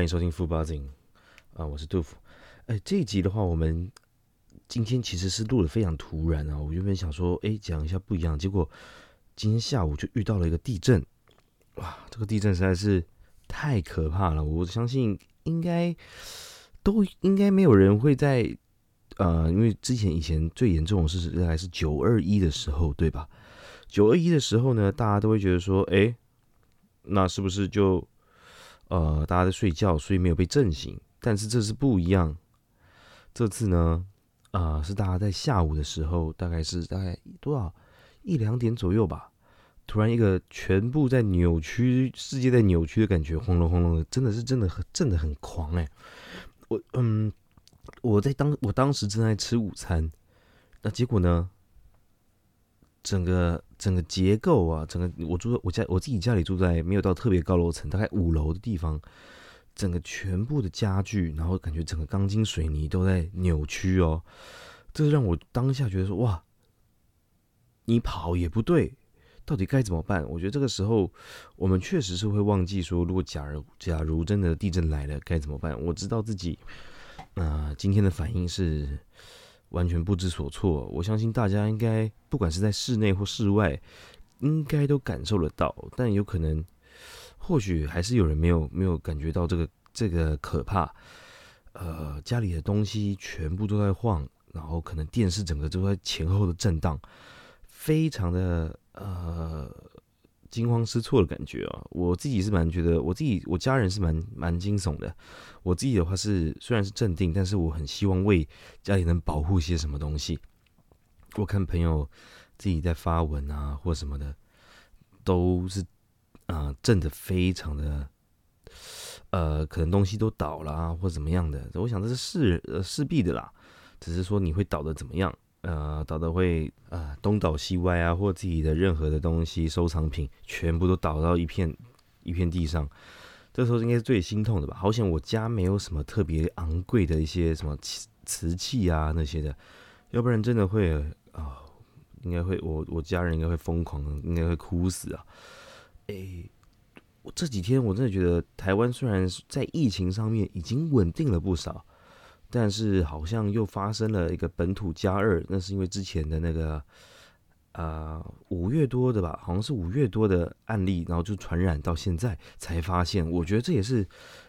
欢迎收听富巴金啊，我是杜甫。哎，这一集的话，我们今天其实是录的非常突然啊。我原本想说，哎，讲一下不一样，结果今天下午就遇到了一个地震。哇，这个地震实在是太可怕了！我相信应该都应该没有人会在呃，因为之前以前最严重的是大概是九二一的时候，对吧？九二一的时候呢，大家都会觉得说，哎，那是不是就？呃，大家在睡觉，所以没有被震醒。但是这次不一样，这次呢，呃，是大家在下午的时候，大概是大概多少一两点左右吧，突然一个全部在扭曲，世界在扭曲的感觉，轰隆轰隆的，真的是真的震的很狂哎。我嗯，我在当我当时正在吃午餐，那结果呢？整个整个结构啊，整个我住我家我自己家里住在没有到特别高楼层，大概五楼的地方，整个全部的家具，然后感觉整个钢筋水泥都在扭曲哦，这让我当下觉得说哇，你跑也不对，到底该怎么办？我觉得这个时候我们确实是会忘记说，如果假如假如真的地震来了该怎么办？我知道自己啊今天的反应是。完全不知所措，我相信大家应该不管是在室内或室外，应该都感受得到。但有可能，或许还是有人没有没有感觉到这个这个可怕。呃，家里的东西全部都在晃，然后可能电视整个都在前后的震荡，非常的呃。惊慌失措的感觉啊！我自己是蛮觉得，我自己我家人是蛮蛮惊悚的。我自己的话是虽然是镇定，但是我很希望为家里能保护些什么东西。我看朋友自己在发文啊或什么的，都是啊震的非常的，呃，可能东西都倒了啊或怎么样的。我想这是势呃势必的啦，只是说你会倒的怎么样。呃，倒的会呃东倒西歪啊，或自己的任何的东西收藏品全部都倒到一片一片地上，这时候应该是最心痛的吧？好险我家没有什么特别昂贵的一些什么瓷瓷器啊那些的，要不然真的会啊，应该会我我家人应该会疯狂，应该会哭死啊！哎，我这几天我真的觉得台湾虽然在疫情上面已经稳定了不少。但是好像又发生了一个本土加二，那是因为之前的那个，呃，五月多的吧，好像是五月多的案例，然后就传染到现在才发现。我觉得这也是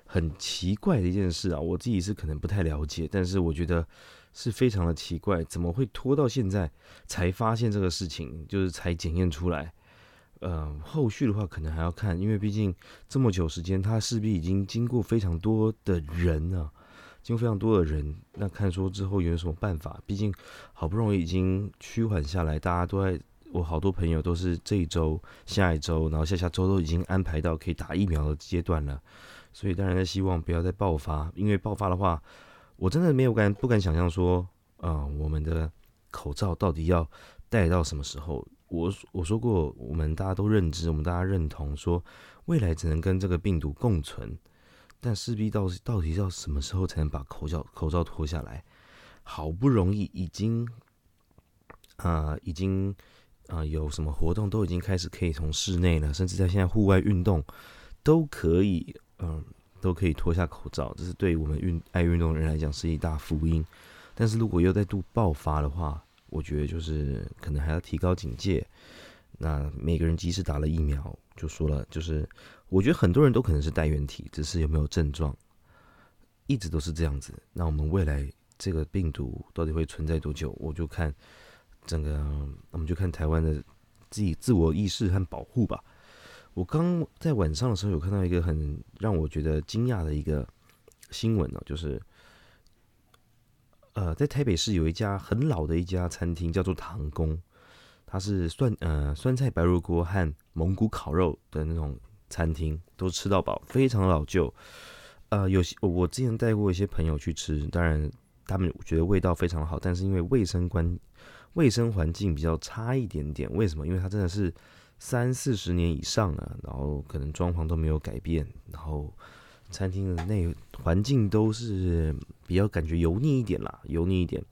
很奇怪的一件事啊，我自己是可能不太了解，但是我觉得是非常的奇怪，怎么会拖到现在才发现这个事情，就是才检验出来？呃，后续的话可能还要看，因为毕竟这么久时间，它势必已经经过非常多的人啊。经过非常多的人，那看说之后有什么办法？毕竟好不容易已经趋缓下来，大家都在，我好多朋友都是这一周、下一周，然后下下周都已经安排到可以打疫苗的阶段了。所以当然希望不要再爆发，因为爆发的话，我真的没有敢不敢想象说，啊，我们的口罩到底要戴到什么时候？我我说过，我们大家都认知，我们大家认同说，未来只能跟这个病毒共存。但势必到到底要什么时候才能把口罩口罩脱下来？好不容易已经啊，已经啊，有什么活动都已经开始可以从室内了，甚至在现在户外运动都可以，嗯，都可以脱下口罩。这是对我们运爱运动的人来讲是一大福音。但是如果又再度爆发的话，我觉得就是可能还要提高警戒。那每个人即使打了疫苗，就说了，就是我觉得很多人都可能是带原体，只是有没有症状，一直都是这样子。那我们未来这个病毒到底会存在多久？我就看整个，我们就看台湾的自己自我意识和保护吧。我刚在晚上的时候有看到一个很让我觉得惊讶的一个新闻呢，就是呃，在台北市有一家很老的一家餐厅，叫做唐宫。它是酸呃酸菜白肉锅和蒙古烤肉的那种餐厅，都吃到饱，非常老旧。呃，有些我之前带过一些朋友去吃，当然他们觉得味道非常好，但是因为卫生关卫生环境比较差一点点。为什么？因为它真的是三四十年以上了，然后可能装潢都没有改变，然后餐厅的内环境都是比较感觉油腻一点啦，油腻一点。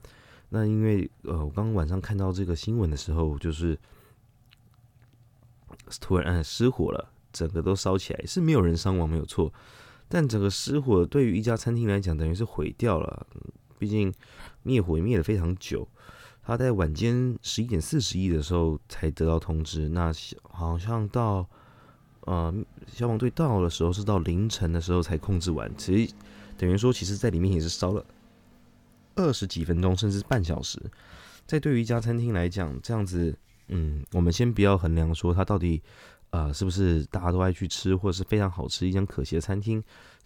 那因为呃，我刚刚晚上看到这个新闻的时候，就是突然失火了，整个都烧起来，是没有人伤亡，没有错。但整个失火对于一家餐厅来讲，等于是毁掉了。毕竟灭火灭了非常久，他在晚间十一点四十一的时候才得到通知。那好像到呃消防队到的时候是到凌晨的时候才控制完。其实等于说，其实在里面也是烧了二十几分钟，甚至半小时。在对于一家餐厅来讲，这样子，嗯，我们先不要衡量说它到底，呃，是不是大家都爱去吃，或者是非常好吃一间可惜的餐厅。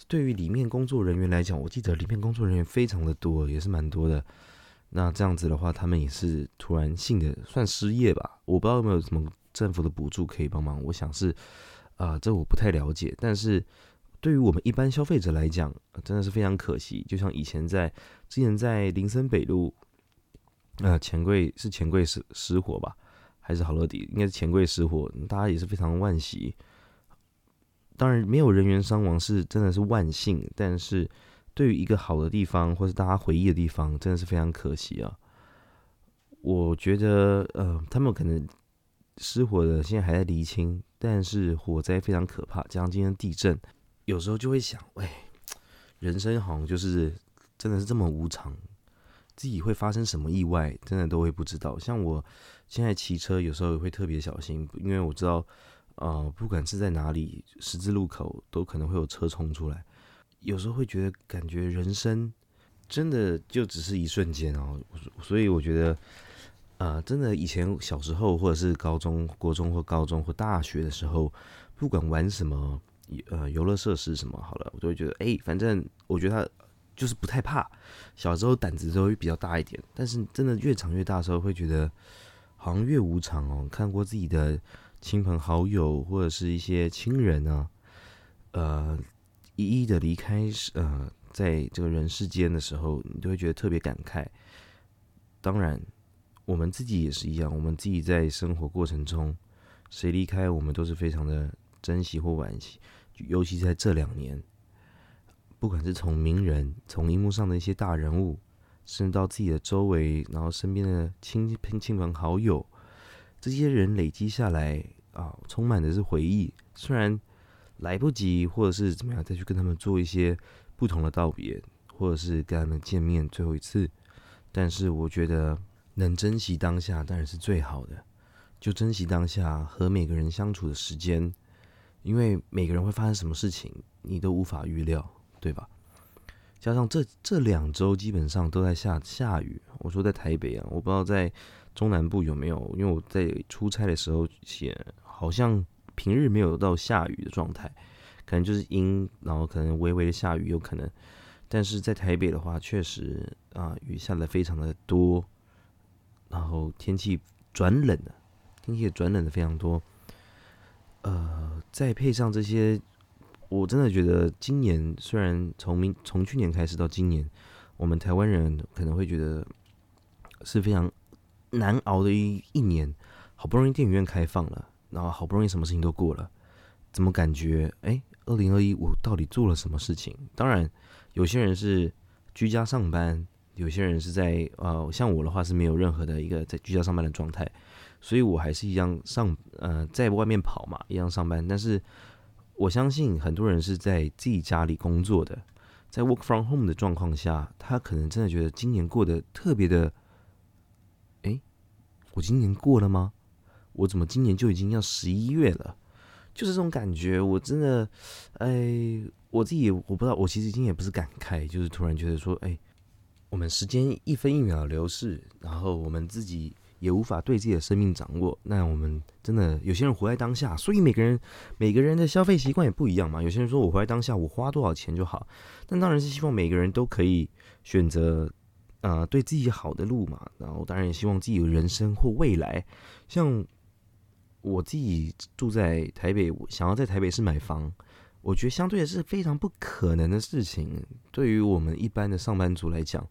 对于里面工作人员来讲，我记得里面工作人员非常的多，也是蛮多的。那这样子的话，他们也是突然性的算失业吧？我不知道有没有什么政府的补助可以帮忙。我想是，啊，这我不太了解。但是对于我们一般消费者来讲，真的是非常可惜。就像以前在之前在林森北路。呃，钱柜是钱柜失失火吧，还是好乐迪？应该是钱柜失火，大家也是非常惋惜。当然，没有人员伤亡是真的是万幸，但是对于一个好的地方或是大家回忆的地方，真的是非常可惜啊。我觉得，呃，他们可能失火的现在还在厘清，但是火灾非常可怕，加上今天地震，有时候就会想，喂，人生好像就是真的是这么无常。自己会发生什么意外，真的都会不知道。像我现在骑车，有时候会特别小心，因为我知道，呃，不管是在哪里，十字路口都可能会有车冲出来。有时候会觉得，感觉人生真的就只是一瞬间哦。所以我觉得，呃，真的以前小时候，或者是高中、国中或高中或大学的时候，不管玩什么，呃，游乐设施什么，好了，我都会觉得，哎，反正我觉得他。就是不太怕，小时候胆子都会比较大一点，但是真的越长越大的时候，会觉得好像越无常哦。看过自己的亲朋好友或者是一些亲人啊，呃，一一的离开，呃，在这个人世间的时候，你都会觉得特别感慨。当然，我们自己也是一样，我们自己在生活过程中，谁离开，我们都是非常的珍惜或惋惜，尤其在这两年。不管是从名人、从荧幕上的一些大人物，甚至到自己的周围，然后身边的亲亲朋好友，这些人累积下来啊，充满的是回忆。虽然来不及，或者是怎么样再去跟他们做一些不同的道别，或者是跟他们见面最后一次，但是我觉得能珍惜当下当然是最好的，就珍惜当下和每个人相处的时间，因为每个人会发生什么事情，你都无法预料。对吧？加上这这两周基本上都在下下雨。我说在台北啊，我不知道在中南部有没有，因为我在出差的时候写，好像平日没有到下雨的状态，可能就是阴，然后可能微微的下雨有可能。但是在台北的话，确实啊，雨下的非常的多，然后天气转冷了，天气也转冷的非常多。呃，再配上这些。我真的觉得今年虽然从明从去年开始到今年，我们台湾人可能会觉得是非常难熬的一一年。好不容易电影院开放了，然后好不容易什么事情都过了，怎么感觉哎，二零二一我到底做了什么事情？当然，有些人是居家上班，有些人是在呃，像我的话是没有任何的一个在居家上班的状态，所以我还是一样上呃在外面跑嘛，一样上班，但是。我相信很多人是在自己家里工作的，在 work from home 的状况下，他可能真的觉得今年过得特别的，哎，我今年过了吗？我怎么今年就已经要十一月了？就是这种感觉，我真的，哎，我自己我不知道，我其实今天也不是感慨，就是突然觉得说，哎，我们时间一分一秒流逝，然后我们自己。也无法对自己的生命掌握，那我们真的有些人活在当下，所以每个人每个人的消费习惯也不一样嘛。有些人说我活在当下，我花多少钱就好，但当然是希望每个人都可以选择呃对自己好的路嘛。然后当然也希望自己有人生或未来。像我自己住在台北，想要在台北市买房，我觉得相对的是非常不可能的事情。对于我们一般的上班族来讲，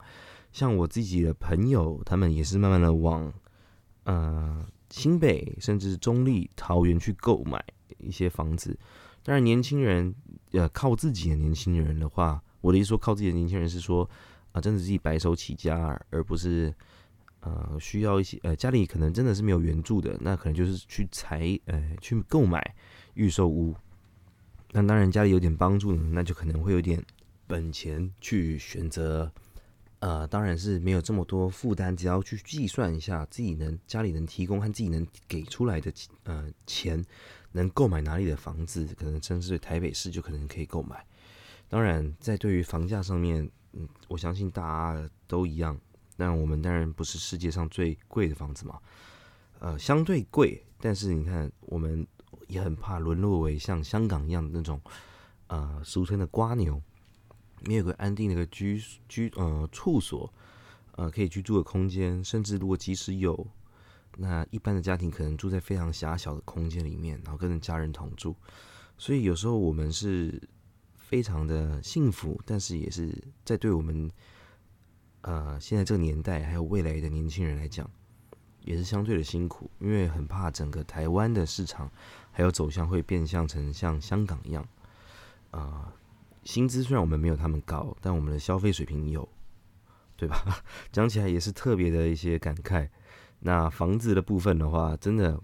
像我自己的朋友，他们也是慢慢的往。呃，新北甚至中立、桃园去购买一些房子。当然，年轻人呃靠自己的年轻人的话，我的意思说靠自己的年轻人是说啊，真的自己白手起家，而不是呃需要一些呃家里可能真的是没有援助的，那可能就是去财呃去购买预售屋。那当然家里有点帮助，那就可能会有点本钱去选择。呃，当然是没有这么多负担，只要去计算一下自己能家里能提供和自己能给出来的呃钱，能购买哪里的房子，可能甚至台北市就可能可以购买。当然，在对于房价上面，嗯，我相信大家都一样。那我们当然不是世界上最贵的房子嘛，呃，相对贵，但是你看，我们也很怕沦落为像香港一样的那种，呃，俗称的瓜牛。没有个安定的一个居居呃处所，呃可以居住的空间，甚至如果即使有，那一般的家庭可能住在非常狭小的空间里面，然后跟家人同住，所以有时候我们是非常的幸福，但是也是在对我们呃现在这个年代还有未来的年轻人来讲，也是相对的辛苦，因为很怕整个台湾的市场还有走向会变相成像香港一样，啊。薪资虽然我们没有他们高，但我们的消费水平有，对吧？讲起来也是特别的一些感慨。那房子的部分的话，真的，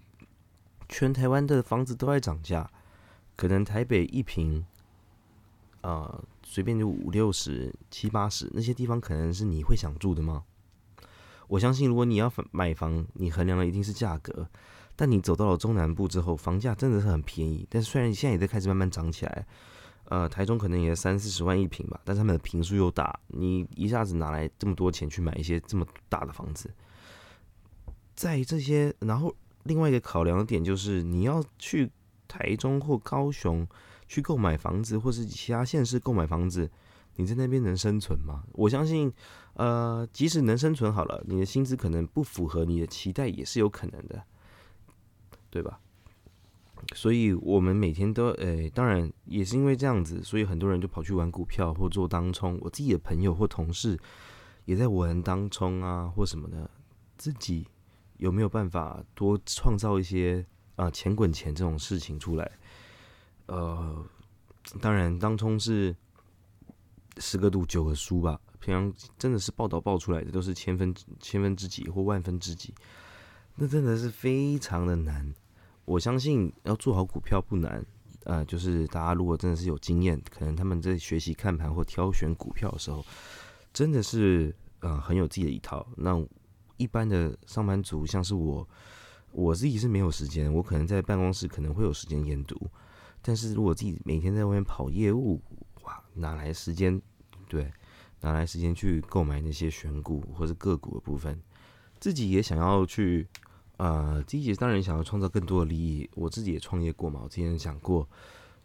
全台湾的房子都在涨价，可能台北一平，呃，随便就五六十、七八十，那些地方可能是你会想住的吗？我相信，如果你要买房，你衡量的一定是价格，但你走到了中南部之后，房价真的是很便宜。但是虽然现在也在开始慢慢涨起来。呃，台中可能也三四十万一平吧，但是他们的平数又大，你一下子拿来这么多钱去买一些这么大的房子，在这些，然后另外一个考量的点就是，你要去台中或高雄去购买房子，或是其他县市购买房子，你在那边能生存吗？我相信，呃，即使能生存好了，你的薪资可能不符合你的期待，也是有可能的，对吧？所以，我们每天都诶，当然也是因为这样子，所以很多人就跑去玩股票或做当冲。我自己的朋友或同事也在玩当冲啊，或什么的。自己有没有办法多创造一些啊钱滚钱这种事情出来？呃，当然，当冲是十个赌九个输吧。平常真的是报道报出来的都是千分千分之几或万分之几，那真的是非常的难。我相信要做好股票不难，呃，就是大家如果真的是有经验，可能他们在学习看盘或挑选股票的时候，真的是呃很有自己的一套。那一般的上班族，像是我，我自己是没有时间，我可能在办公室可能会有时间研读，但是如果自己每天在外面跑业务，哇，哪来时间？对，哪来时间去购买那些选股或者个股的部分？自己也想要去。呃，自己当然想要创造更多的利益。我自己也创业过嘛，我之前讲过，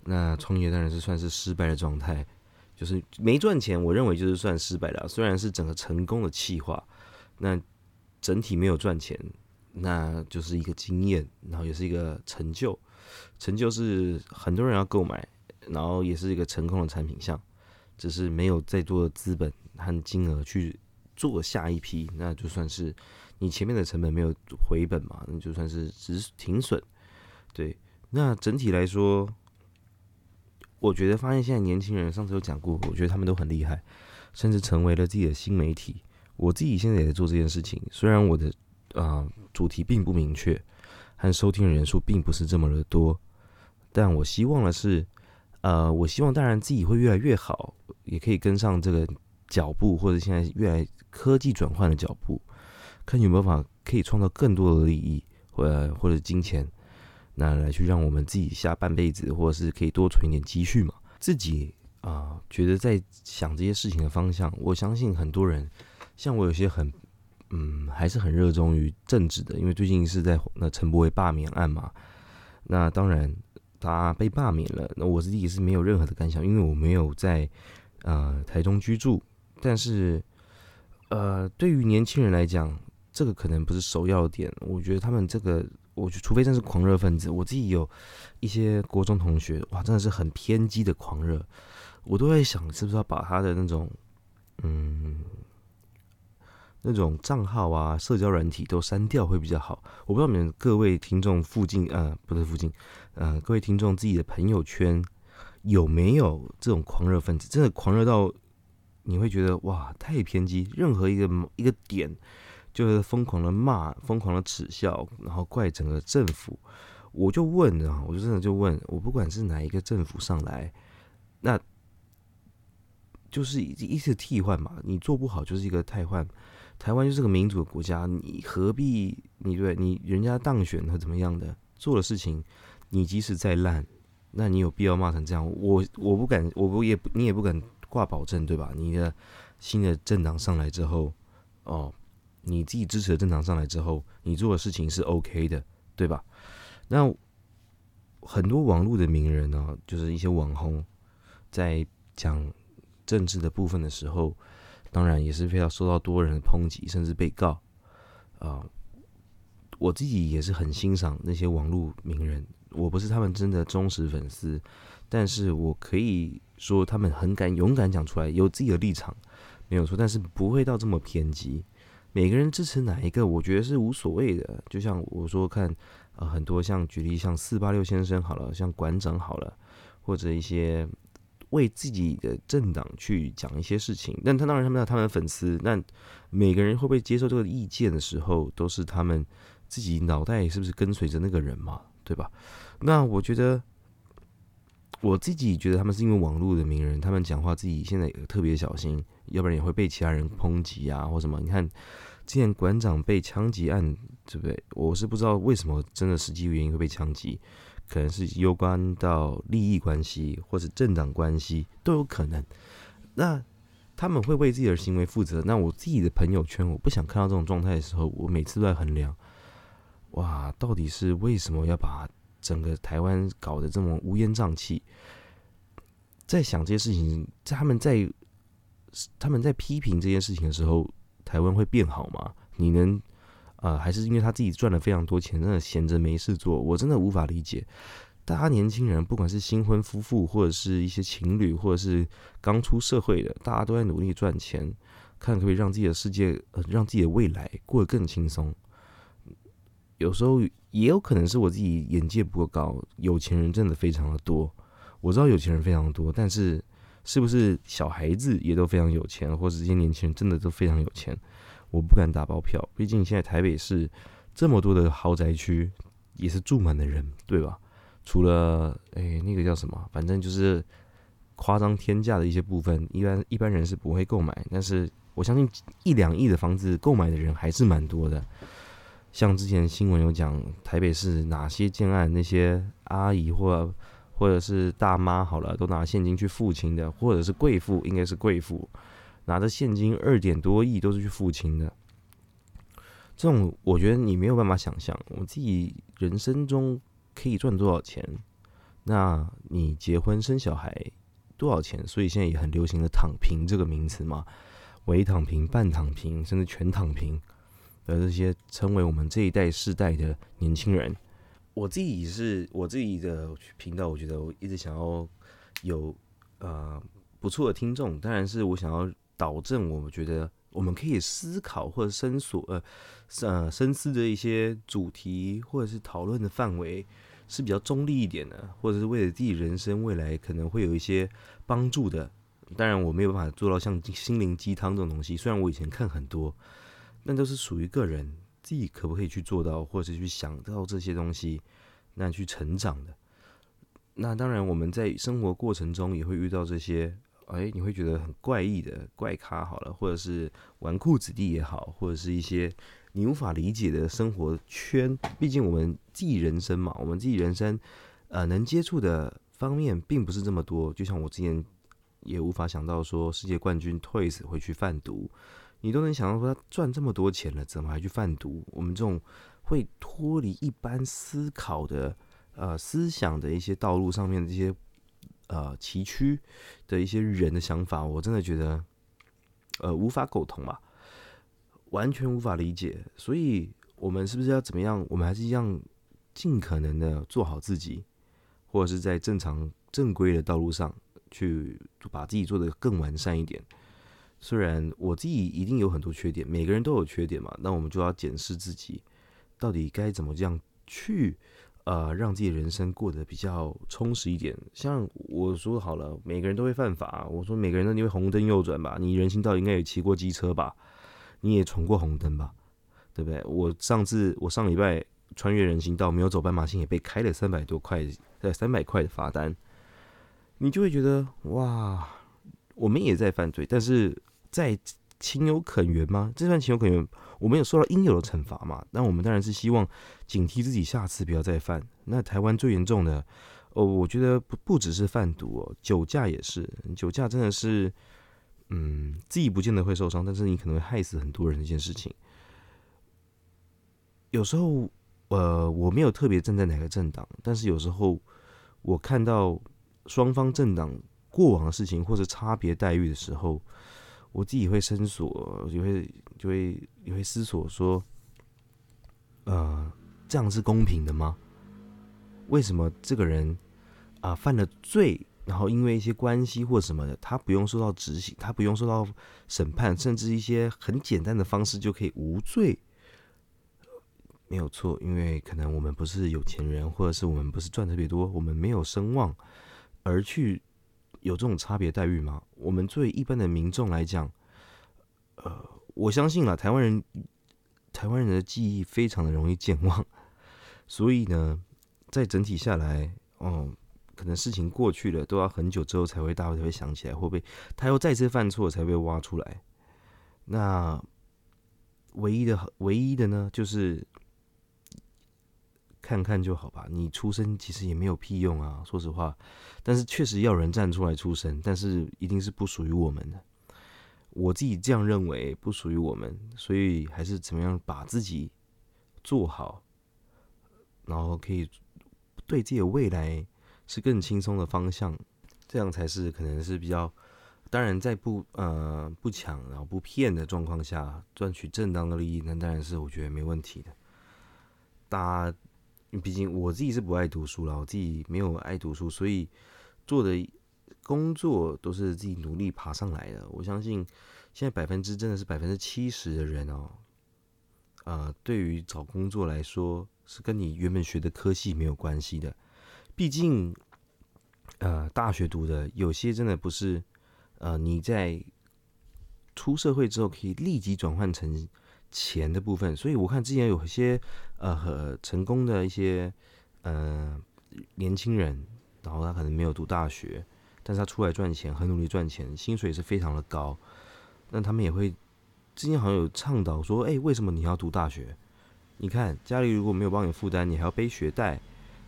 那创业当然是算是失败的状态，就是没赚钱。我认为就是算失败了，虽然是整个成功的企划，那整体没有赚钱，那就是一个经验，然后也是一个成就。成就是很多人要购买，然后也是一个成功的产品项，只是没有再多的资本和金额去做下一批，那就算是。你前面的成本没有回本嘛？那就算是只是停损。对，那整体来说，我觉得发现现在年轻人，上次有讲过，我觉得他们都很厉害，甚至成为了自己的新媒体。我自己现在也在做这件事情，虽然我的啊主题并不明确，和收听人数并不是这么的多，但我希望的是，呃，我希望当然自己会越来越好，也可以跟上这个脚步，或者现在越来科技转换的脚步。看有没有办法可以创造更多的利益，或或者金钱，那来去让我们自己下半辈子，或者是可以多存一点积蓄嘛？自己啊，觉得在想这些事情的方向，我相信很多人，像我有些很，嗯，还是很热衷于政治的，因为最近是在那陈柏伟罢免案嘛。那当然他被罢免了，那我自己是没有任何的感想，因为我没有在呃台中居住，但是呃，对于年轻人来讲。这个可能不是首要点，我觉得他们这个，我觉除非真是狂热分子，我自己有一些国中同学，哇，真的是很偏激的狂热，我都在想，是不是要把他的那种，嗯，那种账号啊，社交软体都删掉会比较好。我不知道你们各位听众附近，呃，不是附近，呃，各位听众自己的朋友圈有没有这种狂热分子？真的狂热到你会觉得哇，太偏激，任何一个一个点。就是疯狂的骂，疯狂的耻笑，然后怪整个政府。我就问啊，我就真的就问，我不管是哪一个政府上来，那就是一次替换嘛，你做不好就是一个替换。台湾就是个民主的国家，你何必你对你人家当选和怎么样的做的事情，你即使再烂，那你有必要骂成这样？我我不敢，我不也你也不敢挂保证，对吧？你的新的政党上来之后，哦，你自己支持的政党上来之后，你做的事情是 OK 的，对吧？那很多网络的名人呢，就是一些网红，在讲政治的部分的时候。当然也是非常受到多人的抨击，甚至被告。啊，我自己也是很欣赏那些网络名人，我不是他们真的忠实粉丝，但是我可以说他们很敢勇敢讲出来，有自己的立场，没有错，但是不会到这么偏激。每个人支持哪一个，我觉得是无所谓的。就像我说，看啊，很多像举例像四八六先生好了，像馆长好了，或者一些。为自己的政党去讲一些事情，但他当然他们有他们的粉丝，那每个人会不会接受这个意见的时候，都是他们自己脑袋是不是跟随着那个人嘛，对吧？那我觉得我自己觉得他们是因为网络的名人，他们讲话自己现在也特别小心，要不然也会被其他人抨击啊，或什么。你看之前馆长被枪击案，对不对？我是不知道为什么真的实际原因会被枪击。可能是攸关到利益关系或者政党关系都有可能。那他们会为自己的行为负责。那我自己的朋友圈，我不想看到这种状态的时候，我每次都在衡量：哇，到底是为什么要把整个台湾搞得这么乌烟瘴气？在想这些事情，在他们在他们在批评这件事情的时候，台湾会变好吗？你能？啊，还是因为他自己赚了非常多钱，真的闲着没事做，我真的无法理解。大家年轻人，不管是新婚夫妇，或者是一些情侣，或者是刚出社会的，大家都在努力赚钱，看可不可以让自己的世界，呃，让自己的未来过得更轻松。有时候也有可能是我自己眼界不够高，有钱人真的非常的多。我知道有钱人非常多，但是是不是小孩子也都非常有钱，或者这些年轻人真的都非常有钱？我不敢打包票，毕竟现在台北市这么多的豪宅区，也是住满的人，对吧？除了哎，那个叫什么，反正就是夸张天价的一些部分，一般一般人是不会购买。但是我相信一两亿的房子购买的人还是蛮多的。像之前新闻有讲台北市哪些建案，那些阿姨或或者是大妈好了，都拿现金去付清的，或者是贵妇，应该是贵妇。拿着现金二点多亿都是去付清的，这种我觉得你没有办法想象，我自己人生中可以赚多少钱？那你结婚生小孩多少钱？所以现在也很流行的“躺平”这个名词嘛，微躺平、半躺平，甚至全躺平的这些称为我们这一代世代的年轻人。我自己是我自己的频道，我觉得我一直想要有呃不错的听众，当然是我想要。导正，我觉得我们可以思考或者深索呃呃深思的一些主题，或者是讨论的范围是比较中立一点的，或者是为了自己人生未来可能会有一些帮助的。当然，我没有办法做到像心灵鸡汤这种东西，虽然我以前看很多，但都是属于个人自己可不可以去做到，或者去想到这些东西，那去成长的。那当然，我们在生活过程中也会遇到这些。哎，你会觉得很怪异的怪咖好了，或者是纨绔子弟也好，或者是一些你无法理解的生活圈。毕竟我们自己人生嘛，我们自己人生，呃，能接触的方面并不是这么多。就像我之前也无法想到说，世界冠军 Toys 会去贩毒，你都能想到说他赚这么多钱了，怎么还去贩毒？我们这种会脱离一般思考的呃思想的一些道路上面的这些。呃，崎岖的一些人的想法，我真的觉得，呃，无法苟同吧，完全无法理解。所以，我们是不是要怎么样？我们还是一样尽可能的做好自己，或者是在正常正规的道路上去把自己做得更完善一点。虽然我自己一定有很多缺点，每个人都有缺点嘛，那我们就要检视自己，到底该怎么这样去。呃，让自己人生过得比较充实一点。像我说好了，每个人都会犯法。我说每个人都因为红灯右转吧，你人行道应该也骑过机车吧，你也闯过红灯吧，对不对？我上次我上礼拜穿越人行道，没有走斑马线也被开了三百多块，呃，三百块的罚单，你就会觉得哇，我们也在犯罪，但是在情有可原吗？这算情有可原？我们有受到应有的惩罚嘛？那我们当然是希望警惕自己，下次不要再犯。那台湾最严重的哦，我觉得不不只是贩毒哦，酒驾也是，酒驾真的是，嗯，自己不见得会受伤，但是你可能会害死很多人的一件事情。有时候，呃，我没有特别站在哪个政党，但是有时候我看到双方政党过往的事情或者差别待遇的时候。我自己会思索，就会就会也会思索说，呃，这样是公平的吗？为什么这个人啊犯了罪，然后因为一些关系或什么的，他不用受到执行，他不用受到审判，甚至一些很简单的方式就可以无罪？没有错，因为可能我们不是有钱人，或者是我们不是赚特别多，我们没有声望而去。有这种差别待遇吗？我们作为一般的民众来讲，呃，我相信啊，台湾人，台湾人的记忆非常的容易健忘，所以呢，在整体下来，哦，可能事情过去了，都要很久之后才会大家才会想起来，会不会他又再次犯错才被挖出来？那唯一的唯一的呢，就是。看看就好吧，你出声其实也没有屁用啊，说实话。但是确实要人站出来出声，但是一定是不属于我们的。我自己这样认为，不属于我们，所以还是怎么样把自己做好，然后可以对自己的未来是更轻松的方向，这样才是可能是比较。当然，在不呃不抢然后不骗的状况下，赚取正当的利益，那当然是我觉得没问题的。大家。毕竟我自己是不爱读书了，我自己没有爱读书，所以做的工作都是自己努力爬上来的。我相信现在百分之真的是百分之七十的人哦，呃，对于找工作来说是跟你原本学的科系没有关系的。毕竟，呃，大学读的有些真的不是，呃，你在出社会之后可以立即转换成。钱的部分，所以我看之前有些呃很成功的一些呃年轻人，然后他可能没有读大学，但是他出来赚钱，很努力赚钱，薪水也是非常的高。那他们也会之前好像有倡导说，哎，为什么你要读大学？你看家里如果没有帮你负担，你还要背学贷，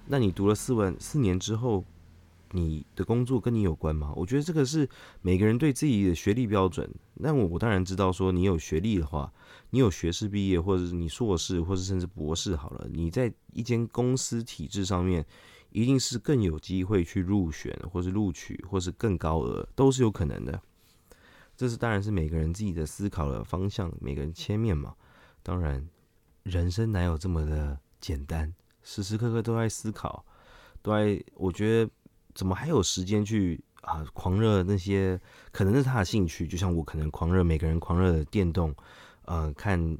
那你读了四万四年之后。你的工作跟你有关吗？我觉得这个是每个人对自己的学历标准。那我我当然知道，说你有学历的话，你有学士毕业，或者是你硕士，或者甚至博士，好了，你在一间公司体制上面，一定是更有机会去入选，或是录取，或是更高额，都是有可能的。这是当然是每个人自己的思考的方向，每个人切面嘛。当然，人生哪有这么的简单？时时刻刻都在思考，都在，我觉得。怎么还有时间去啊狂热那些？可能是他的兴趣，就像我可能狂热每个人狂热的电动，呃，看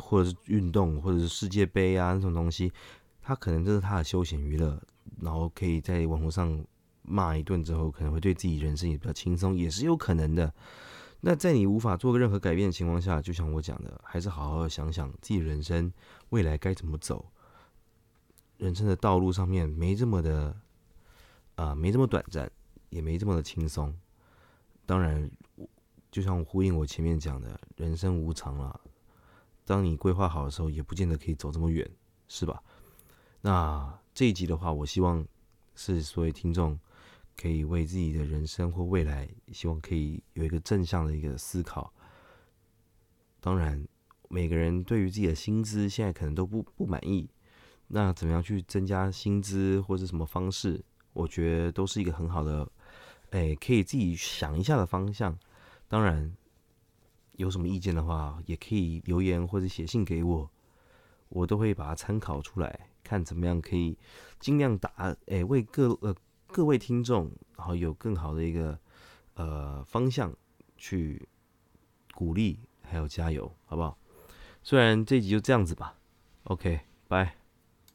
或者是运动，或者是世界杯啊那种东西，他可能这是他的休闲娱乐，然后可以在网络上骂一顿之后，可能会对自己人生也比较轻松，也是有可能的。那在你无法做个任何改变的情况下，就像我讲的，还是好好想想自己人生未来该怎么走，人生的道路上面没这么的。啊，没这么短暂，也没这么的轻松。当然，就像我呼应我前面讲的，人生无常了。当你规划好的时候，也不见得可以走这么远，是吧？那这一集的话，我希望是所有听众可以为自己的人生或未来，希望可以有一个正向的一个思考。当然，每个人对于自己的薪资现在可能都不不满意，那怎么样去增加薪资，或者什么方式？我觉得都是一个很好的，哎，可以自己想一下的方向。当然，有什么意见的话，也可以留言或者写信给我，我都会把它参考出来，看怎么样可以尽量打，哎，为各呃各位听众，然后有更好的一个呃方向去鼓励，还有加油，好不好？虽然这集就这样子吧，OK，拜。